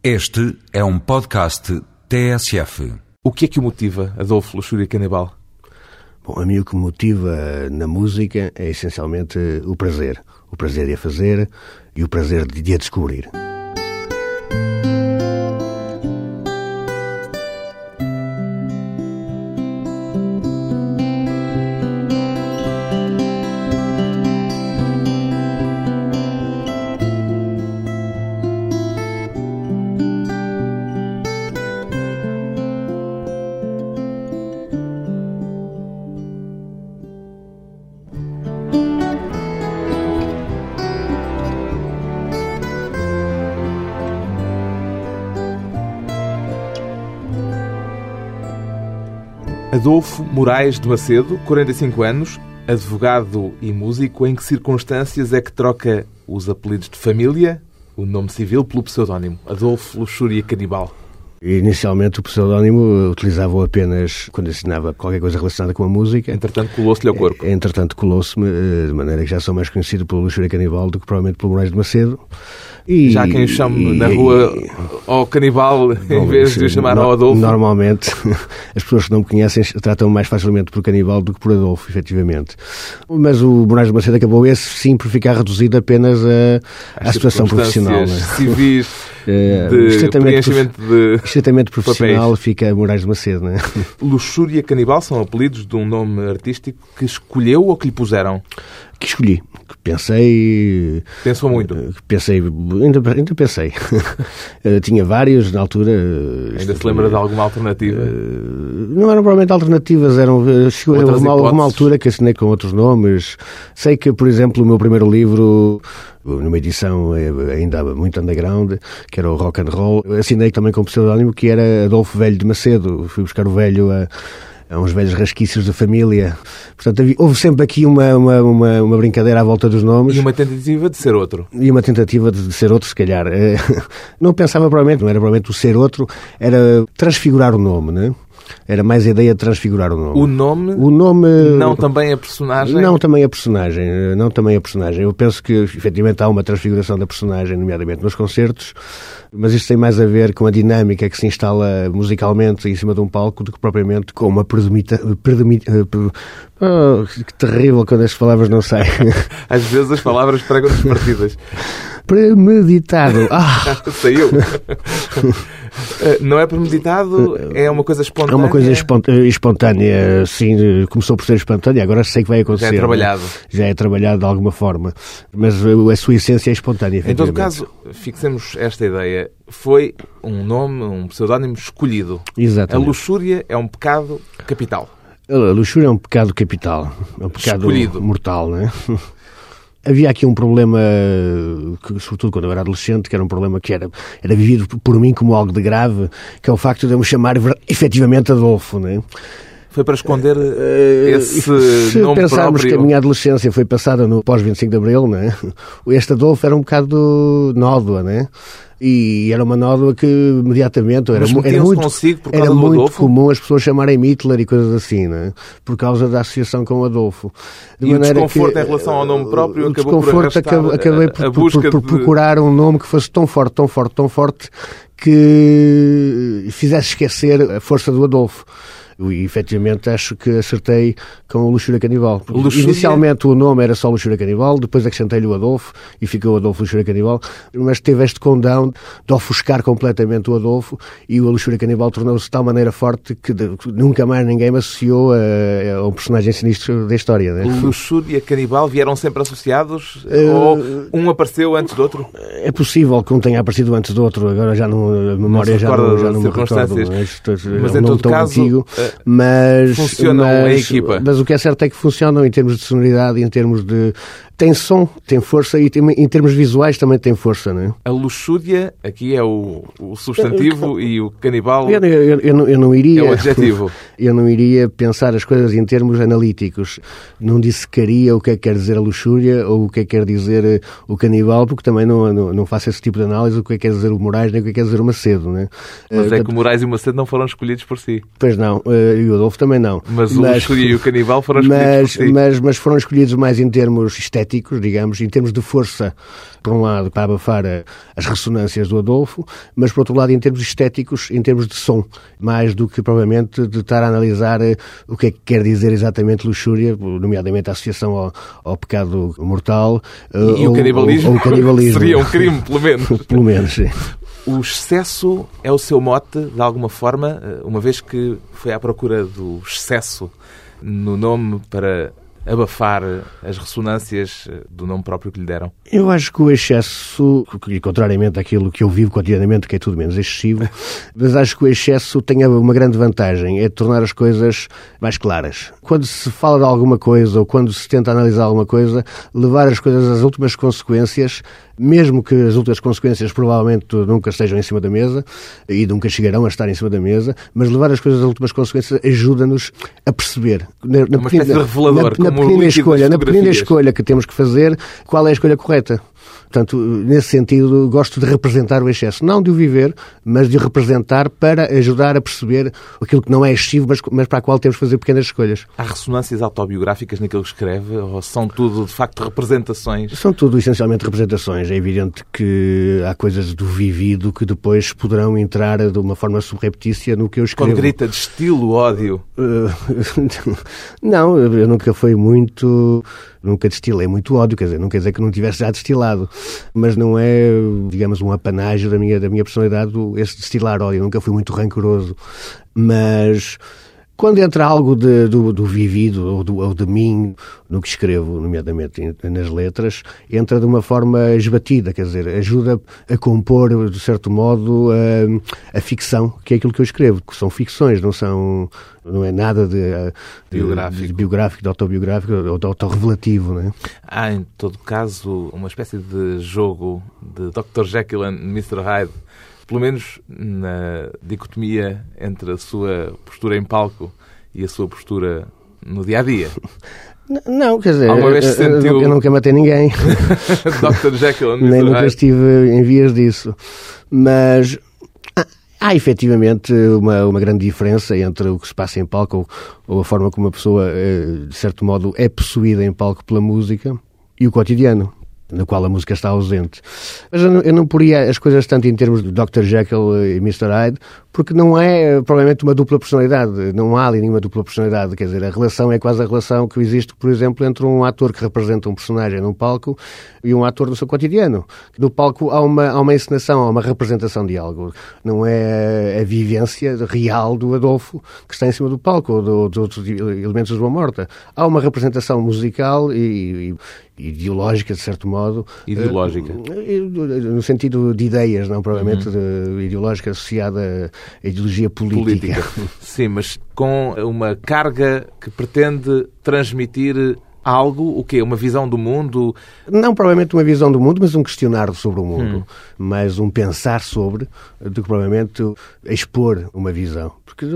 Este é um podcast TSF. O que é que o motiva, Adolfo Luxúria Canibal? Bom, a mim o que me motiva na música é essencialmente o prazer. O prazer de a fazer e o prazer de a descobrir. Adolfo Moraes de Macedo, 45 anos, advogado e músico. Em que circunstâncias é que troca os apelidos de família, o nome civil, pelo pseudónimo? Adolfo Luxúria Canibal. Inicialmente o pseudónimo utilizava apenas quando assinava qualquer coisa relacionada com a música. Entretanto, colou-se-lhe ao corpo. Entretanto, colou-se-me, eh, de maneira que já sou mais conhecido pelo Luxúria Canibal do que provavelmente pelo Moraes de Macedo. E, Já quem o chame na rua ao canibal em vez de o chamar no, ao Adolfo? Normalmente, as pessoas que não me conhecem tratam mais facilmente por canibal do que por Adolfo, efetivamente. Mas o Moraes de Macedo acabou esse sim por ficar reduzido apenas à situação profissional. Né? civis eh, de estritamente, de estritamente profissional fica Moraes de Macedo. Né? Luxúria Canibal são apelidos de um nome artístico que escolheu ou que lhe puseram? Que escolhi, que pensei... Pensou muito? Pensei, ainda, ainda pensei. Eh, tinha vários na altura. Ainda se lembra de alguma alternativa? Eh, não eram provavelmente alternativas, eram... Eh, chegou a uma, uma altura que assinei com outros nomes. Sei que, por exemplo, o meu primeiro livro numa edição ainda muito underground, que era o Rock and Roll. Assinei também com o pseudónimo que era Adolfo Velho de Macedo. Fui buscar o velho a, a uns velhos rasquícios da família. Portanto, havia, houve sempre aqui uma, uma, uma, uma, brincadeira à volta dos nomes. E uma tentativa de ser outro. E uma tentativa de, ser outro, se calhar. Eh, não pensava provavelmente, não era provavelmente o ser outro, era transfigurar o nome, né? Era mais a ideia de transfigurar o nome. O nome? O nome... Não também a personagem? Não também a personagem. Não também a personagem. Eu penso que, efetivamente, há uma transfiguração da personagem, nomeadamente nos concertos, mas isto tem mais a ver com a dinâmica que se instala musicalmente em cima de um palco do que propriamente com uma predomita... Predomita... Oh, que terrível quando as palavras não saem. Às vezes as palavras pregam-nos partidas. Premeditado. Ah! Saiu. Eh, não é premeditado, é uma coisa espontânea. É uma coisa espontânea, sim, começou por ser espontânea, agora sei que vai acontecer. Já é trabalhado. Já é trabalhado de alguma forma, mas a sua essência é espontânea. Em todo caso, fixemos esta ideia. Foi um nome, um pseudónimo escolhido. Exatamente. A luxúria é um pecado capital. A luxúria é um pecado capital, é um pecado Escolhido. mortal, não é? Havia aqui um problema, que, sobretudo quando eu era adolescente, que era um problema que era, era vivido por mim como algo de grave, que é o facto de eu me chamar efetivamente Adolfo, não é? Foi para esconder uh, esse Se nome pensarmos próprio. que a minha adolescência foi passada no pós-25 de Abril, né? este Adolfo era um bocado nódoa, né? E era uma nódoa que imediatamente era, era muito, era muito comum as pessoas chamarem Hitler e coisas assim, né? por causa da associação com o Adolfo. De e o desconforto que, em relação ao nome próprio o acabou desconforto por acabei, acabei por, por, por, por, procurar um nome que fosse tão forte, tão forte, tão forte que fizesse esquecer a força do Adolfo. E efetivamente acho que acertei com o Luxúria Canibal. Luxúria... Inicialmente o nome era só Luxúria Canibal, depois acrescentei-lhe o Adolfo e ficou Adolfo Luxúria Canibal, mas teve este condão de ofuscar completamente o Adolfo e o Luxúria Canibal tornou-se de tal maneira forte que de, nunca mais ninguém me associou a, a um personagem sinistro da história. Né? Luxúria Canibal vieram sempre associados uh... ou um apareceu antes do outro? É possível que um tenha aparecido antes do outro, agora já não, a memória não já não, já não me recordo. Mas, mas em todo caso, antigo. Mas, funcionam mas, em equipa. Mas o que é certo é que funcionam em termos de sonoridade, em termos de. Tem som, tem força e tem, em termos visuais também tem força, não é? A luxúria, aqui é o, o substantivo e o canibal eu, eu, eu, não, eu não iria, é o adjetivo. Eu não iria pensar as coisas em termos analíticos. Não dissecaria o que é que quer dizer a luxúria ou o que é que quer dizer eh, o canibal, porque também não, não, não faço esse tipo de análise, o que é que quer dizer o Moraes nem o que é que quer dizer o Macedo, não é? Mas é que o Moraes e o Macedo não foram escolhidos por si. Pois não. E o Adolfo também não. Mas o Luxúria e o Canibal foram escolhidos mas, mas, mas, foram escolhidos mais em termos estéticos, digamos, em termos de força, por um lado, para abafar as ressonâncias do Adolfo, mas por outro lado, em termos estéticos, em termos de som, mais do que provavelmente de estar a analisar eh, o que é que quer dizer exatamente luxúria, nomeadamente a associação ao, ao pecado mortal. E, ou, e o canibalismo? Ou, ou o canibalismo. Seria um crime, pelo menos. pelo menos, sim. O excesso é o seu mote, de alguma forma, eh, uma vez que foi à procura do excesso no nome para abafar as ressonâncias eh, do nome próprio que lhe deram? Eu acho que o excesso, contrariamente àquilo que eu vivo cotidianamente, que é tudo menos excessivo, mas acho que o excesso tem uma grande vantagem, é tornar as coisas mais claras. Quando se fala de alguma coisa ou quando se tenta analisar alguma coisa, levar as coisas às últimas consequências, mesmo que as últimas consequências provavelmente nunca estejam em cima da mesa e nunca chegarão a estar em cima da mesa, mas levar as coisas às últimas consequências ajuda-nos a perceber. Na, na uma pequena, revelador, na, na pequena escolha, na pequena escolha que temos que fazer, qual é a escolha correta. Portanto, nesse sentido, gosto de representar o excesso. Não de o viver, mas de o representar para ajudar a perceber aquilo que não é excessivo, mas, mas para a qual temos que fazer pequenas escolhas. Há ressonâncias autobiográficas naquilo que escreve? Ou são tudo, de facto, representações? São tudo, essencialmente, representações. É evidente que há coisas do vivido que depois poderão entrar de uma forma subreptícia no que eu escrevo. Quando grita de estilo ódio? Uh, não, eu nunca fui muito nunca destilei muito ódio, quer dizer, não quer dizer que não tivesse já destilado, mas não é, digamos, um apanágio da minha, da minha personalidade esse destilar ódio, nunca fui muito rancoroso, mas quando entra algo de, do, do, vivido ou, do, ou, de mim no que escrevo, nomeadamente nas letras, entra de uma forma esbatida, quer dizer, ajuda a compor, de certo modo, a, a ficção, que é aquilo que eu escrevo, que são ficções, não são não é nada de, de biográfico. de biográfico, de autobiográfico ou de autorrevelativo. Não é? Há, em todo caso, uma espécie de jogo de Dr. Jekyll e Mr. Hyde pelo menos na dicotomia entre a sua postura em palco e a sua postura no dia a dia. Não, quer dizer, Alguma vez se sentiu... eu nunca matei ninguém. Dr. Jekyll Nem nunca estive em vias disso. Mas há, há efetivamente uma, uma grande diferença entre o que se passa em palco ou, ou a forma como a pessoa, eh, de certo modo, é possuída em palco pela música e o cotidiano no qual a música está ausente. Mas eu não, eu não poria as coisas tanto em termos de Dr. Jekyll e Mr. Hyde, porque não é provavelmente uma dupla personalidade, não há ali nenhuma dupla personalidade, quer dizer, a relação é quase a relação que existe, por exemplo, entre um ator que representa um personagem num palco e um ator no seu cotidiano. No palco há uma, há uma encenação, há uma representação de algo, não é a vivência real do Adolfo que está em cima do palco ou de, outros elementos da sua morta. Há uma representação musical e, e ideológica, de certo modo. Ideológica? Uh, no sentido de ideias, não provavelmente uhum. ideológica associada a ideologia política. política. Sim, mas com uma carga que pretende transmitir algo, o quê? Uma visão do mundo? Não provavelmente uma visão do mundo, mas um questionar sobre o mundo. Hum. Mas um pensar sobre, do que provavelmente expor uma visão. Porque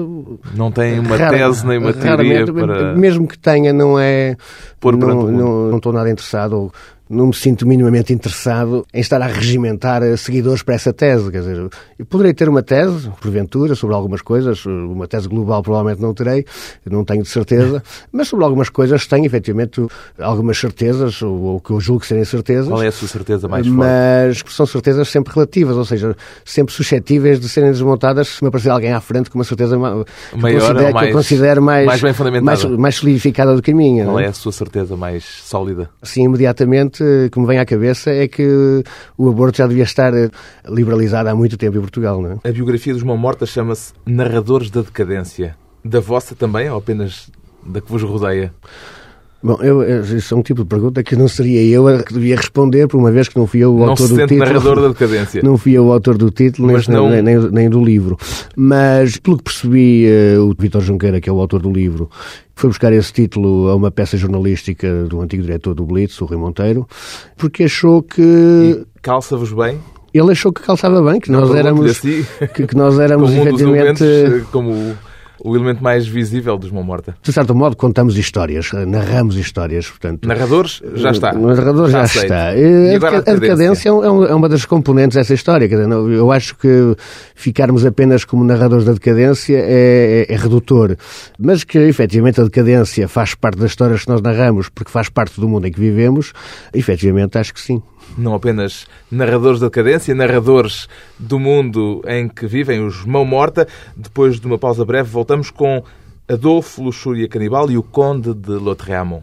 não tem uma tese nem uma teoria para... Mesmo que tenha, não é... Por não, não, não estou nada interessado ou não me sinto minimamente interessado em estar a regimentar seguidores para essa tese. Quer dizer, eu poderei ter uma tese, porventura, sobre algumas coisas, uma tese global provavelmente não terei, não tenho de certeza, mas sobre algumas coisas tenho efetivamente algumas certezas, ou, que eu julgo serem certezas. Qual é a sua certeza mais forte? Mas são certezas sempre relativas, ou seja, sempre suscetíveis de serem desmontadas se me aparecer alguém à frente com uma certeza maior que, mais, que eu considero mais, mais bem fundamentada. Mais, mais solidificada do que a minha. Qual é? é a sua certeza mais sólida? Sim, imediatamente que me vem à cabeça é que o aborto já devia estar liberalizado há muito tempo em Portugal. Não é? A biografia dos Mão Morta chama-se Narradores da Decadência. Da vossa também ou apenas da que vos rodeia? Bom, eu, isso é um tipo de pergunta que não seria eu a que devia responder, por uma vez que não fui eu o não autor do título. narrador da decadência. Não fui eu o autor do título, nem, não... nem, nem, nem, do livro. Mas, pelo que percebi, uh, o Vitor Junqueira, que é o autor do livro, foi buscar esse título a uma peça jornalística do antigo diretor do Blitz, o Rui Monteiro, porque achou que... Calça-vos bem? Ele achou que calçava bem, que nós éramos... Que, que, nós éramos como efetivamente... Um como o elemento mais visível dos Mão Morta. De certo modo, contamos histórias, narramos histórias. Portanto, Narradores, já está. Narrador já, já está. E agora a, a decadência é, é, uma das componentes dessa história. Eu acho que ficarmos apenas como narradores da decadência é, é, é redutor. Mas que, efetivamente, a decadência faz parte das histórias que nós narramos, porque faz parte do mundo em que vivemos, efetivamente, acho que sim não apenas narradores da decadência, narradores do mundo em que vivem os Mão Morta. Depois de uma pausa breve, voltamos com Adolfo Luxúria Canibal e o Conde de Lautréamont.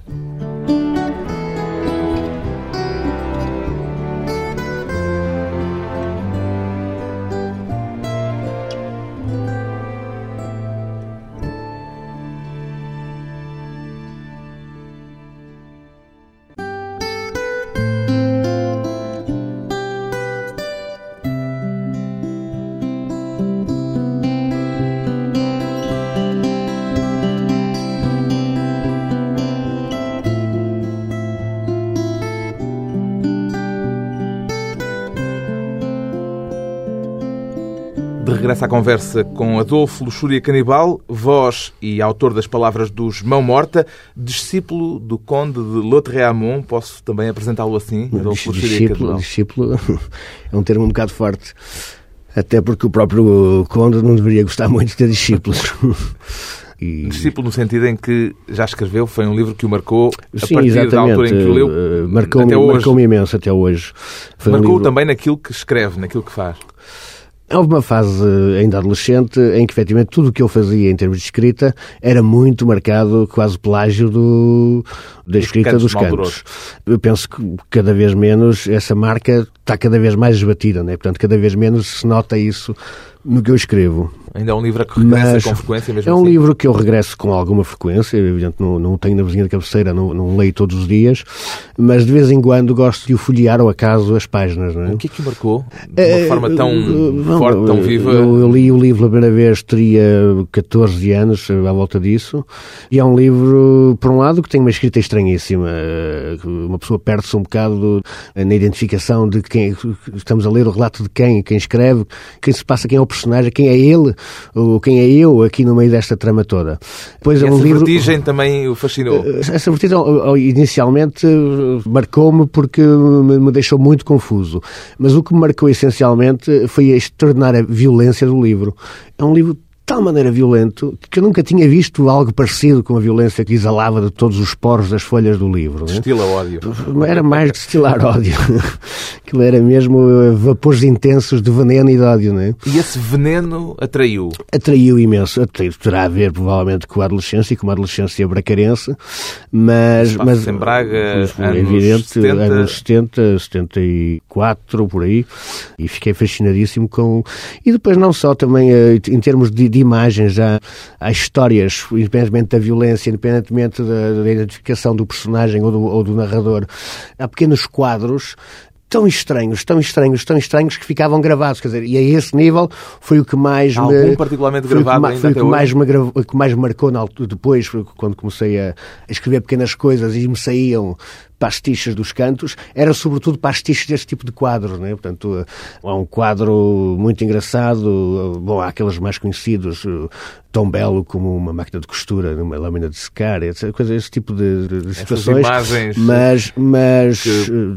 Conversa com Adolfo Luxúria Canibal, voz e autor das palavras dos Mão Morta, discípulo do Conde de Lautréamont. Posso também apresentá-lo assim, Adolfo Luxúria Canibal? Discípulo é um termo um bocado forte. Até porque o próprio Conde não deveria gostar muito de ter discípulos. E... Discípulo no sentido em que já escreveu, foi um livro que o marcou a Sim, partir exatamente. da altura em que o leu. Eh, marcou-me marcou imenso até hoje. Foi marcou um livro... também naquilo que escreve, naquilo que faz. Houve uma fase ainda adolescente em que, efetivamente, tudo o que eu fazia em termos de escrita era muito marcado, quase plágio do, da escrita dos cantos. Dos cantos. Eu penso que cada vez menos essa marca está cada vez mais esbatida, né? portanto, cada vez menos se nota isso no que eu escrevo. Ainda é um livro que regressa Mas com frequência mesmo É um assim? livro que eu regresso com alguma frequência, evidente, não, não tenho na vizinha de cabeceira, não, não leio todos os dias, mas de vez em quando gosto de o folhear ao acaso as páginas. Não é? O que é que marcou? De uma é, forma tão uh, forte, tão viva? Eu, eu, li o livro a primeira vez, teria 14 anos à volta disso, e é um livro, por um lado, que tem uma escrita estranhíssima. Uma pessoa perde-se um bocado na identificação de quem estamos a ler o relato de quem, quem escreve, quem se passa, quem é o personagem, quem é ele, ou quem é eu aqui no meio desta trama toda. Pois e é um essa livro... vertigem também o fascinou? Eh, essa vertigem inicialmente marcou-me porque me deixou muito confuso. Mas o que me marcou essencialmente foi a extraordinária violência do livro. É um livro tal maneira violento que eu nunca tinha visto algo parecido com a violência que exalava de todos os poros das folhas do livro. É? Destila ódio. Era mais destilar ódio. Aquilo era mesmo eh, vapores intensos de veneno e de ódio, não é? E esse veneno atraiu? Atraiu imenso. Terá a ver, provavelmente, com a adolescência e com a adolescência bracarense, mas... mas em Braga, é evidente, 70... anos 70, 74, por aí, e fiquei fascinadíssimo com... E depois não só também eh, em termos de imagens, há, há histórias, independentemente da violência, independentemente da, da identificação do personagem ou do, ou do narrador. Há pequenos quadros tão estranhos, tão estranhos, tão estranhos que ficavam gravados, quer dizer, e a esse nível foi o que mais Algum me... particularmente gravado foi, foi o que mais me gra... que mais marcou na altura, depois, quando comecei a escrever pequenas coisas e me saíam pastiches dos cantos, era sobretudo pastiches deste tipo de quadros, né? Portanto, há um quadro muito engraçado, bom, há aqueles mais conhecidos, tão belo como uma máquina de costura, uma lâmina de secar, etc. Coisa, esse tipo de, de situações. imagens mas, mas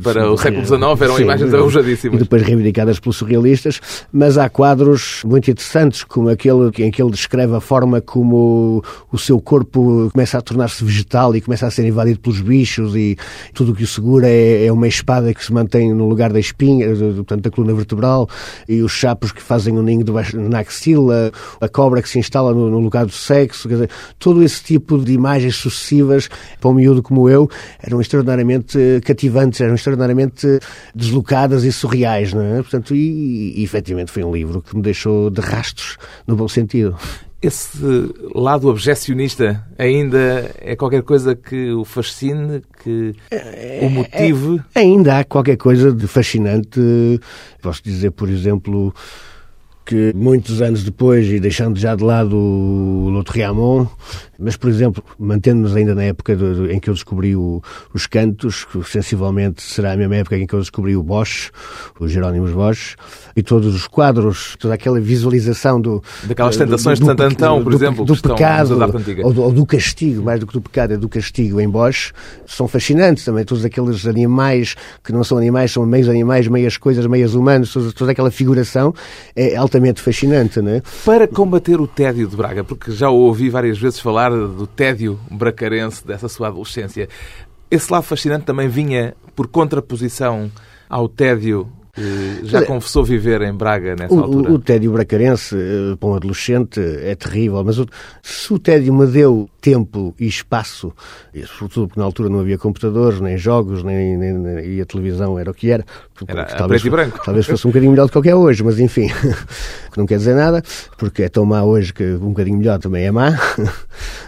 para o século XIX eram sim, imagens arrojadíssimas. E depois reivindicadas pelos surrealistas, mas há quadros muito interessantes, como aquele em que ele descreve a forma como o seu corpo começa a tornar-se vegetal e começa a ser invadido pelos bichos e tudo o que o segura é, é uma espada que se mantém no lugar da espinha, portanto da coluna vertebral, e os chapos que fazem o um ninho debaixo, na axila, a cobra que se instala no no, lugar do sexo, quer dizer, todo esse tipo de imagens sucessivas para um miúdo como eu eram extraordinariamente cativantes, eram extraordinariamente deslocadas e surreais, não é? Portanto, e, e efetivamente foi um livro que me deixou de rastros, no bom sentido esse lado objecionista ainda é qualquer coisa que o fascine, que o motive? É, é, ainda há qualquer coisa de fascinante. Posso dizer, por exemplo, que muitos anos depois, e deixando já de lado o Riamon, mas, por exemplo, mantendo-nos ainda na época do, em que eu descobri o, os cantos, que sensivelmente será a mesma época em que eu descobri o Bosch, o Jerónimos Bosch, e todos os quadros, toda aquela visualização do... Daquelas tentações do, do, de Santantão, por exemplo, do pecado, ou do, ou do, castigo, mais do que do pecado, é do castigo em Bosch, são fascinantes também, todos aqueles animais que não são animais, são meios animais, meias coisas, meias humanos, toda, toda aquela figuração é altamente fascinante, não é? Para combater o tédio de Braga, porque já ouvi várias vezes falar do tédio bracarense dessa sua adolescência. Esse lado fascinante também vinha por contraposição ao tédio já confessou viver em Braga nessa o, altura? O, o tédio bracarense eh, para um adolescente é terrível, mas o, se o tédio me deu tempo e espaço, e sobretudo porque na altura não havia computadores, nem jogos, nem, nem, nem e a televisão era o que era. Era talvez, preto e branco. Talvez fosse um bocadinho melhor do que é hoje, mas enfim, que não quer dizer nada, porque é tão má hoje que um bocadinho melhor também é má.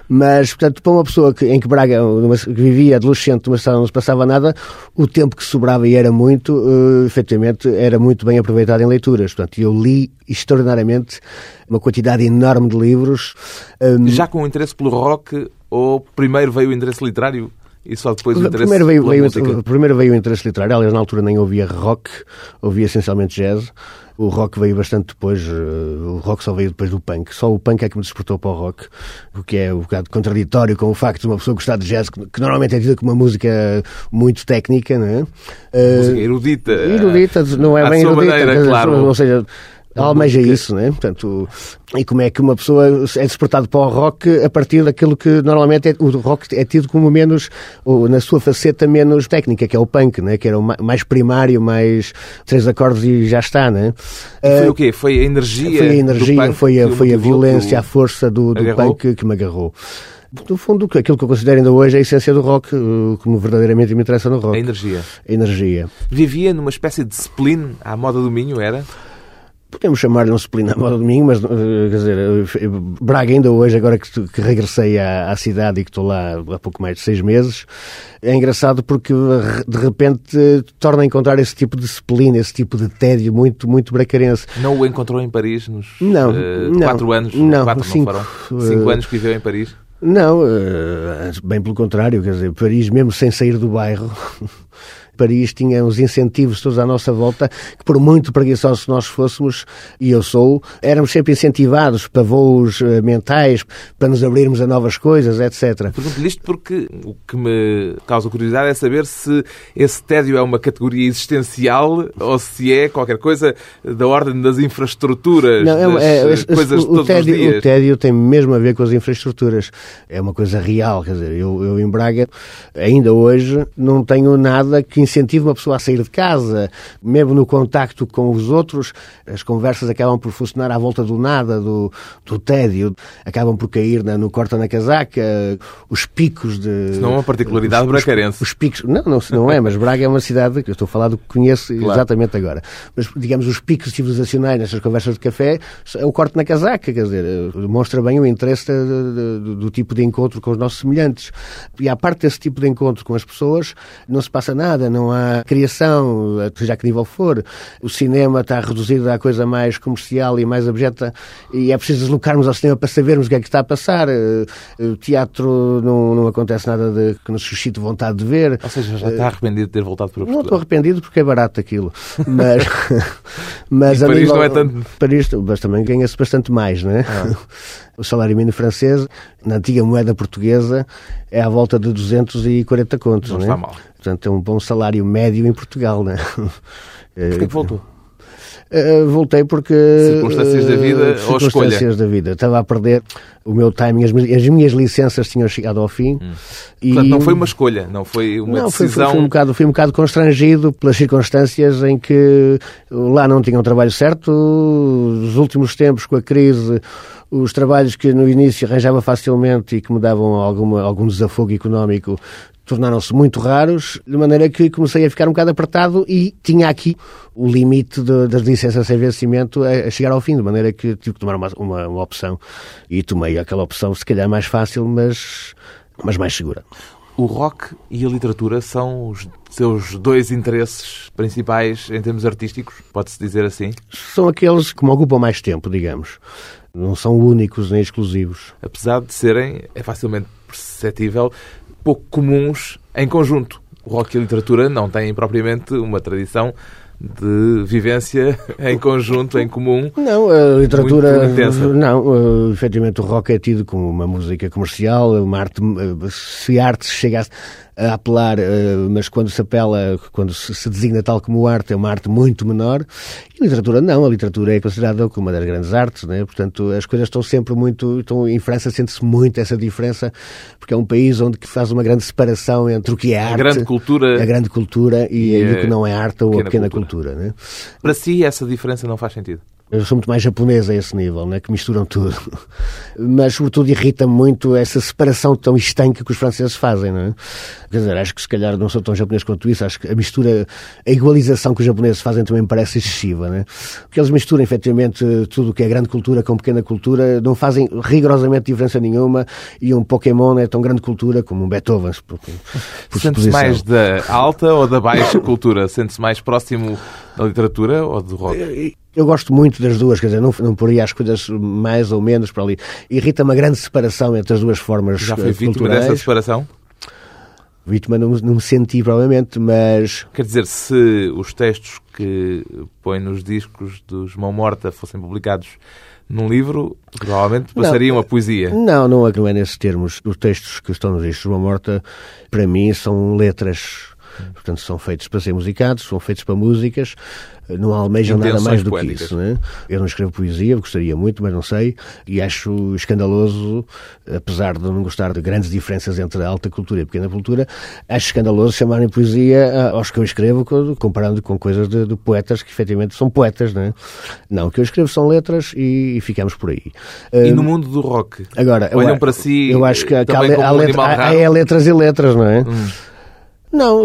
Mas, portanto, para uma pessoa que, em que Braga numa, que vivia adolescente numa cidade não se passava nada, o tempo que sobrava e era muito, uh, efetivamente, era muito bem aproveitado em leituras. Portanto, eu li extraordinariamente uma quantidade enorme de livros. Um... Já com interesse pelo rock ou primeiro veio o interesse literário? E só depois o interesse primeiro veio, veio, Primeiro veio o interesse literário. Aliás, na altura nem ouvia rock, ouvia essencialmente jazz. O rock veio bastante depois, eh, o rock só veio depois do punk. Só o punk é que me despertou para o rock, o que é um bocado contraditório com o facto de uma pessoa gostar de jazz, que normalmente é tida como uma música muito técnica, não é? Música erudita. Erudita, não é bem erudita. Maneira, claro. Ou seja, almeja isso, né? Portanto, e como é que uma pessoa é despertada para o rock a partir daquilo que normalmente é, o rock é tido como menos, ou na sua faceta menos técnica, que é o punk, né? Que era o mais primário, mais três acordes e já está, né? E foi uh, o quê? Foi a energia? Foi a energia, foi a, foi a violência, a força do, do punk que me agarrou no fundo, aquilo que eu considero ainda hoje é a essência do rock, como verdadeiramente me interessa no rock. A energia. A energia. Vivia numa espécie de spleen à moda do Minho, era? Podemos chamar-lhe um disciplina à moda domingo, mas, eh, quer dizer, Braga ainda hoje, agora que, que regressei à, à, cidade e que estou lá há pouco mais de seis meses, é engraçado porque de repente torna a encontrar esse tipo de disciplina, esse tipo de tédio muito, muito bracarense. Não o encontrou em Paris nos não, uh, não, quatro anos? Não, quatro cinco, não foram? Cinco anos que viveu em Paris? Não, bem pelo contrário, quer dizer, Paris mesmo sem sair do bairro Paris tinha os incentivos todos à nossa volta, que por muito preguiçosos nós fôssemos, e eu sou, éramos sempre incentivados para voos eh, mentais, para nos abrirmos a novas coisas, etc. Pergunto-lhe isto porque o que me causa curiosidade é saber se esse tédio é uma categoria existencial ou se é qualquer coisa da ordem das infraestruturas, Não, é, das é, coisas o, de todos tédio, os dias. O tédio tem mesmo a ver com as infraestruturas. É uma coisa real, quer dizer, eu, eu em Braga, ainda hoje, não tenho nada que incentiva uma pessoa a sair de casa, mesmo no contacto com os outros, as conversas acabam por funcionar à volta do nada, do, do tédio, acabam por cair na, no corta na casaca, os picos de... Isso não é uma particularidade os, bracarense. Os, os, picos, não, não, não é, mas Braga é uma cidade que eu estou a falar do que conheço claro. exatamente agora. Mas, digamos, os picos civilizacionais nestas conversas de café é o corte na casaca, quer dizer, demonstra bem o interesse de, do tipo de encontro com os nossos semelhantes. E à parte desse tipo de encontro com as pessoas, não se passa nada, não há criação, seja a que nível for. O cinema está reduzido à coisa mais comercial e mais abjeta e é preciso deslocarmos ao cinema para sabermos o que é que está a passar. Eh, o teatro não, não acontece nada de, que nos suscite vontade de ver. Ou seja, já está arrependido de ter voltado para Portugal? Não estou arrependido porque é barato aquilo. Mas, mas Paris nível, não é tanto... Paris, mas também ganha-se bastante mais, não é? Ah. O salário mínimo francês, na antiga moeda portuguesa, é à volta de 240 contos. Não, não é? está mal. Portanto, é um bom salário médio em Portugal, não é? Porquê que voltou? Uh, voltei porque. Circunstâncias da vida uh, ou Circunstâncias escolha? da vida. Estava a perder o meu timing, as, as minhas licenças tinham chegado ao fim. Hum. E... Portanto, não foi uma escolha, não foi uma não, decisão. Fui, fui, um bocado, fui um bocado constrangido pelas circunstâncias em que lá não tinham trabalho certo. Nos últimos tempos, com a crise, os trabalhos que no início arranjava facilmente e que me davam alguma, algum desafogo económico tornaram-se muito raros, de maneira que comecei a ficar um bocado apertado e tinha aqui o limite de, das licenças sem vencimento a, a, chegar ao fim, de maneira que tive que tomar uma, uma, uma opção e tomei aquela opção, se calhar mais fácil, mas, mas mais segura. O rock e a literatura são os seus dois interesses principais em termos artísticos, pode-se dizer assim? São aqueles que me ocupam mais tempo, digamos. Não são únicos nem exclusivos. Apesar de serem, é facilmente perceptível, pouco comuns em conjunto. O rock e a literatura não têm propriamente uma tradição de vivência em conjunto, em comum. Não, a literatura. Não, efetivamente o rock é tido como uma música comercial, uma arte. Se a arte chegasse a apelar, eh, mas quando se apela, quando se designa tal como arte, é uma arte muito menor. E a literatura não, a literatura é considerada como uma das grandes artes, né? portanto as coisas estão sempre muito. Estão, em França sente-se muito essa diferença, porque é um país onde faz uma grande separação entre o que é arte, a grande cultura, a grande cultura e, e o que não é arte ou a pequena cultura. cultura né? Para si, essa diferença não faz sentido? Eu sou muito mais japonês a esse nível, né? que misturam tudo. Mas, sobretudo, irrita muito essa separação tão estanque que os franceses fazem. Não é? Quer dizer, acho que se calhar não sou tão japonês quanto isso. Acho que a mistura, a igualização que os japoneses fazem também me parece excessiva. Né? Porque eles misturam, efetivamente, tudo o que é grande cultura com pequena cultura, não fazem rigorosamente diferença nenhuma. E um Pokémon é tão grande cultura como um Beethoven. Por, por Sente-se mais da alta ou da baixa cultura? Sente-se mais próximo da literatura ou do rock? Eu gosto muito das duas, quer dizer, não, não poria as coisas mais ou menos para ali. Irrita-me a grande separação entre as duas formas Já foi vítima culturais. dessa separação? Vítima não, não me senti, provavelmente, mas... Quer dizer, se os textos que põe nos discos dos Mão Morta fossem publicados num livro, provavelmente passariam não, a poesia. Não, não, não é nesses termos. Os textos que estão nos discos Mão Morta, para mim, são letras Portanto, são feitos para ser musicados, são feitos para músicas, não almejam nada mais do poéticas. que isso. Não é? Eu não escrevo poesia, gostaria muito, mas não sei, e acho escandaloso, apesar de não gostar de grandes diferenças entre a alta cultura e a pequena cultura, acho escandaloso chamarem poesia aos que eu escrevo, comparando com coisas de, de poetas que efetivamente são poetas. Não, é? não, o que eu escrevo são letras e, e ficamos por aí. E um, no mundo do rock? Agora, olham eu, para si. Eu acho que há, há, letra, há, é letras e letras, não é? Hum. Não,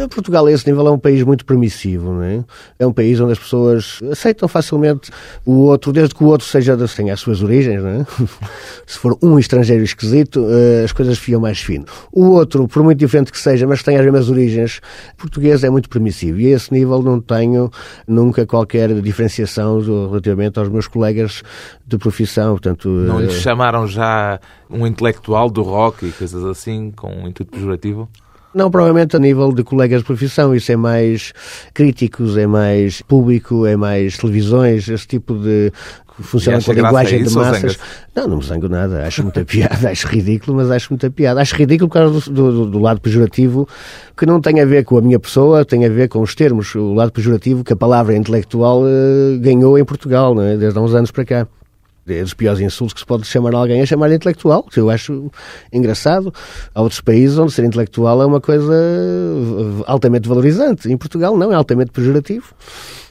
eh, Portugal a esse nível é um país muito permissivo, não é? É um país onde as pessoas aceitam facilmente o outro, desde que o outro seja, tenha as suas origens, não é? Se for um estrangeiro esquisito, eh, as coisas fiam mais fino. O outro, por muito diferente que seja, mas tenha as mesmas origens, português é muito permissivo e a esse nível não tenho nunca qualquer diferenciação relativamente aos meus colegas de profissão, portanto... Não lhe eh, chamaram já um intelectual do rock e coisas assim, com um intuito pejorativo? Não, provavelmente a nível de colegas de profissão, isso é mais críticos, é mais público, é mais televisões, esse tipo de funciona com a linguagem de massas. Não, não me zango nada, acho muita piada, acho ridículo, mas acho muita piada. Acho ridículo por causa do, do, do, lado pejorativo, que não tem a ver com a minha pessoa, tem a ver com os termos, o lado pejorativo que a palavra intelectual uh, ganhou em Portugal, é? desde há uns anos para cá. É dos piores insultos que se pode chamar alguém é chamar-lhe intelectual, que eu acho engraçado. Há outros países onde ser intelectual é uma coisa altamente valorizante. Em Portugal não, é altamente pejorativo.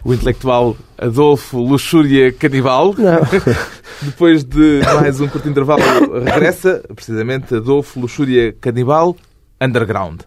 O intelectual Adolfo Luxúria Canibal. Não. Depois de mais um curto intervalo, regressa precisamente Adolfo Luxúria Canibal Underground.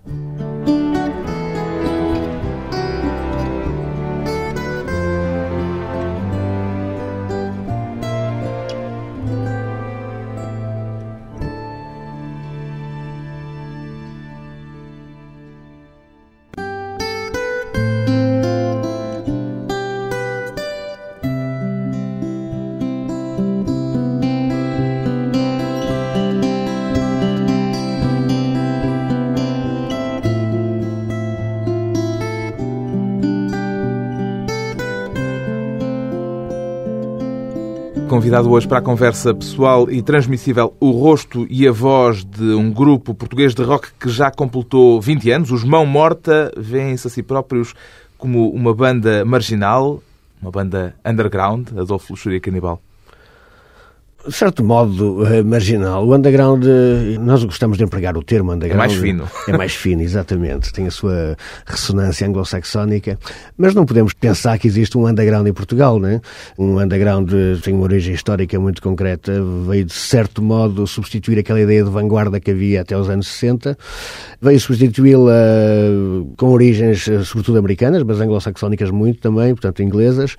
Convidado hoje para a conversa pessoal e transmissível o rosto e a voz de um grupo português de rock que já completou 20 anos. Os Mão Morta veem-se a si próprios como uma banda marginal, uma banda underground, Adolfo Luxúria Canibal de certo modo, eh, marginal. O underground, eh, nós gostamos de empregar o termo underground. É mais fino. É mais fino, exatamente. Tem a sua ressonância anglo-saxónica. Mas não podemos pensar que existe um underground em Portugal, né? Um underground eh, tem uma origem histórica muito concreta. Veio, de certo modo, substituir aquela ideia de vanguarda que havia até os anos 60. Veio substituí-la com origens, sobretudo americanas, mas anglo-saxónicas muito também, portanto inglesas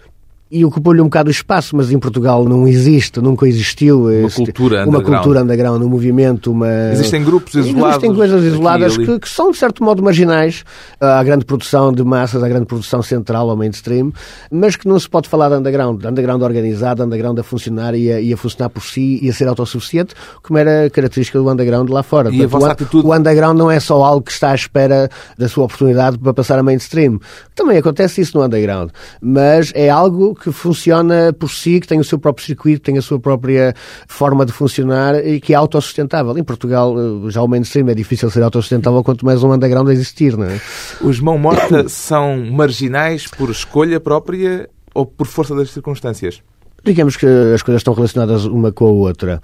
e ocupou-lhe um bocado o espaço, mas em Portugal não existe, nunca existiu uma este, cultura uma underground. cultura underground, um movimento, uma... Existem grupos isolados. Existem coisas isoladas que, que são, de certo modo, marginais à grande produção de massas, à grande produção central, ao mainstream, mas que não se pode falar de underground. De underground organizado, underground a funcionar e a, e a funcionar por si e a ser autossuficiente, como era característica do underground lá fora. E a vossa o, atitude- o underground não é só algo que está à espera da sua oportunidade para passar a mainstream. Também acontece isso no underground, mas é algo que funciona por si, que tem o seu próprio circuito, tem a sua própria forma de funcionar e que é autossustentável. Em Portugal, eh, já o mainstream é difícil ser autossustentável, quanto mais um underground existir, não é? Os mão morta são marginais por escolha própria ou por força das circunstâncias? Digamos que as coisas estão relacionadas uma com a outra.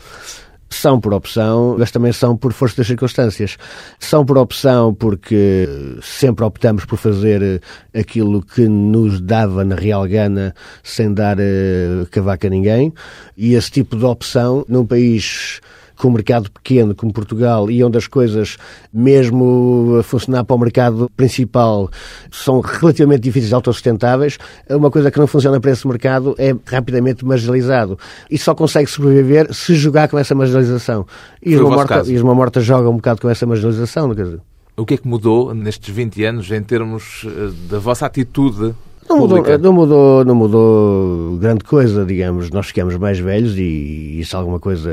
São por opção, mas também são por força das circunstâncias. São por opção porque sempre optamos por fazer eh, aquilo que nos dava na real gana sem dar eh, cavaco a ninguém. E esse tipo de opção, num país com um mercado pequeno como Portugal e onde as coisas, mesmo a funcionar para o mercado principal, são relativamente difíceis de autossustentáveis, uma coisa que não funciona para esse mercado é rapidamente marginalizado. E só consegue sobreviver se jogar com essa marginalização. E vosso Morta, e os Morta jogam um bocado com essa marginalização, não quer dizer? O que é que mudou nestes 20 anos em termos eh, da vossa atitude Não mudou, não, mudou, não mudou grande coisa, digamos. Nós ficamos mais velhos e isso alguma coisa,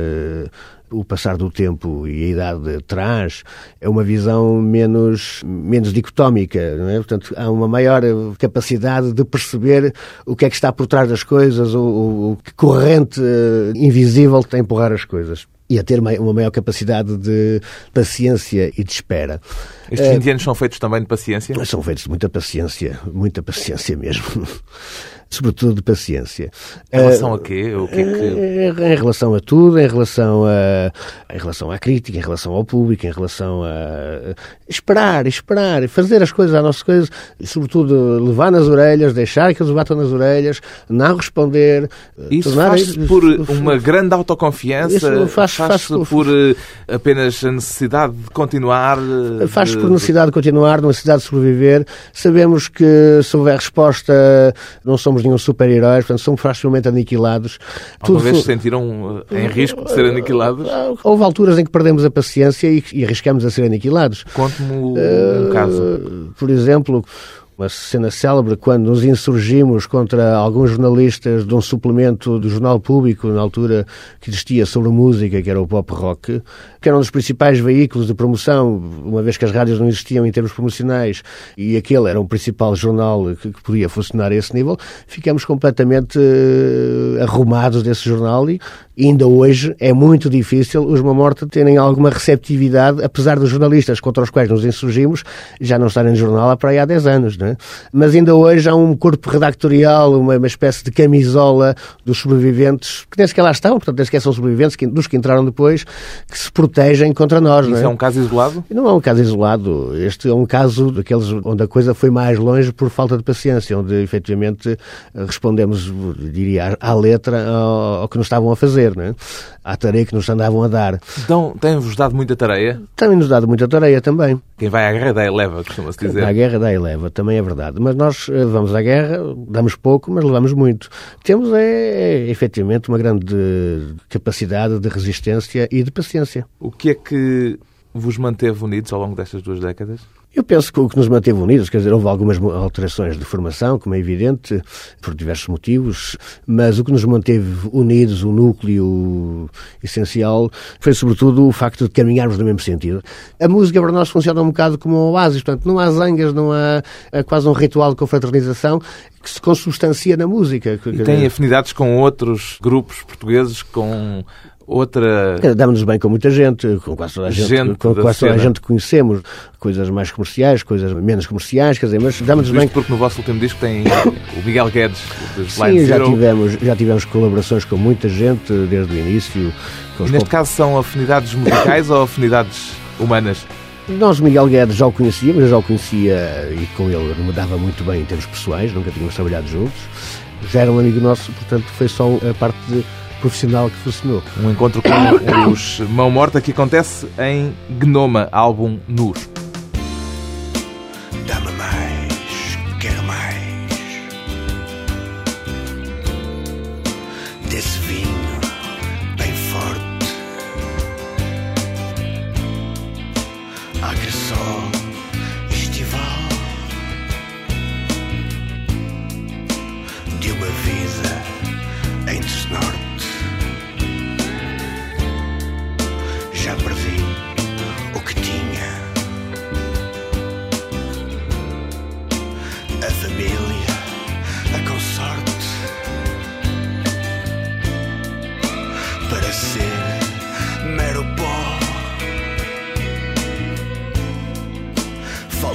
o passar do tempo e a idade traz, é uma visão menos, menos dicotómica, não é? Portanto, há uma maior capacidade de perceber o que é que está por trás das coisas, o, o, que corrente eh, invisível tem a empurrar as coisas. E a ter uma maior capacidade de paciência e de espera. Estes 20 anos são feitos também de paciência? São feitos de muita paciência, muita paciência mesmo. Sobretudo de paciência. Em relação a quê? O que é que... Eh, Em relação a tudo, em relação, a, em relação à crítica, em relação ao público, em relação a esperar, esperar, fazer as coisas, as nossas coisas, e sobretudo levar nas orelhas, deixar que eles batam nas orelhas, não responder. Isso tornar- faz-se por uma grande autoconfiança? Isso faz- Faz-se faz- por eh, apenas a necessidade de continuar? eh, Faz por necessidade de continuar, necessidade de sobreviver. Sabemos que se houver resposta, não somos nenhum super-heróis, portanto, somos facilmente aniquilados. Alguma vez se sentiram eh, em risco de ser aniquilados? Houve alturas em que perdemos a paciência e, e arriscamos a ser aniquilados. Conte-me um caso. Uh, Por exemplo, uma cena célebre quando nos insurgimos contra alguns jornalistas de um suplemento do Jornal Público, na altura que existia sobre música, que era o pop rock, que era um dos principais veículos de promoção, uma vez que as rádios não existiam em termos promocionais, e aquele era um principal jornal que, que podia funcionar a esse nível, ficamos completamente eh, arrumados desse jornal e ainda hoje é muito difícil os Mamorta terem alguma receptividade, apesar dos jornalistas contra os quais nos insurgimos já não estarem no jornal há para aí há 10 anos, é? Mas ainda hoje há um corpo redactorial, uma, uma espécie de camisola dos sobreviventes, que nem sequer lá estão, portanto nem sequer são sobreviventes, que, dos que entraram depois, que se protegem contra nós, não Isso é? é um caso isolado? Não é um caso isolado. Este é um caso daqueles onde a coisa foi mais longe por falta de paciência, onde efetivamente respondemos, diria, à letra ao, ao que nos estavam a fazer, não é? à tarefa que nos andavam a dar. Então, tem-vos dado muita tarefa? Também nos dado muita tarefa também. Quem vai à guerra dá e leva, costuma-se dizer. À guerra dá e leva, também é verdade. Mas nós eh, vamos à guerra, damos pouco, mas levamos muito. Temos é, é efetivamente uma grande capacidade de resistência e de paciência. O que é que vos manteve unidos ao longo destas duas décadas? Eu penso que o que nos manteve unidos, quer dizer, houve algumas alterações de formação, como é evidente, por diversos motivos, mas o que nos manteve unidos, o núcleo essencial, foi sobretudo o facto de caminharmos no mesmo sentido. A música para nós funciona um bocado como um oásis, portanto, não há zangas, não há, há quase um ritual de confraternização que se consubstancia na música. E tem afinidades com outros grupos portugueses, com outra... Damos-nos bem com muita gente, com quase toda a gente, Gente com quase toda a gente que conhecemos, coisas mais comerciais, coisas menos comerciais, quer dizer, mas damos-nos bem porque no vosso último disco tem o Miguel Guedes, dos Sim, Line já Zero. tivemos, já tivemos colaborações com muita gente desde o início. E neste pop- caso são afinidades musicais ou afinidades humanas? Nós, Miguel Guedes, já o conhecíamos, eu já o conhecia e com ele me dava muito bem em termos pessoais, nunca tínhamos trabalhado juntos. Já era um amigo nosso, portanto foi só a parte de- profissional que funcionou. Um encontro com os Mão Morta que acontece em Gnoma, álbum Nus.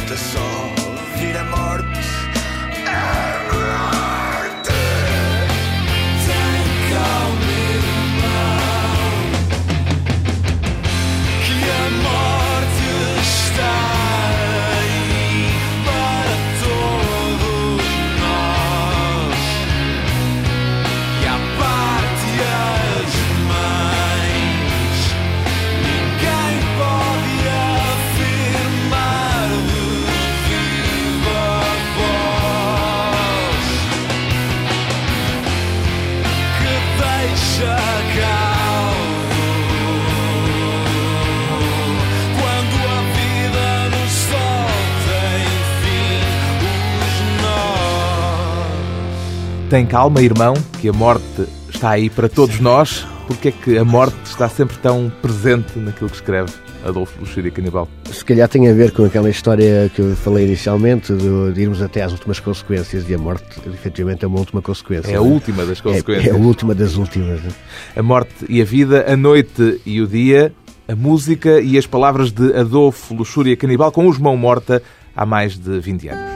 Falta só vir a morte. A Tem calma, irmão, que a morte está aí para todos nós. Porque é que a morte está sempre tão presente naquilo que escreve Adolfo Luxúria Canibal? Se calhar tem a ver com aquela história que eu falei inicialmente, de, de irmos até às últimas consequências, e a morte, efetivamente, é uma última consequência. É a não última das É- consequências. É, a última das últimas. não é? A morte e a vida, a noite e o dia, a música e as palavras de Adolfo Luxúria Canibal com os mão morta há mais de 20 anos.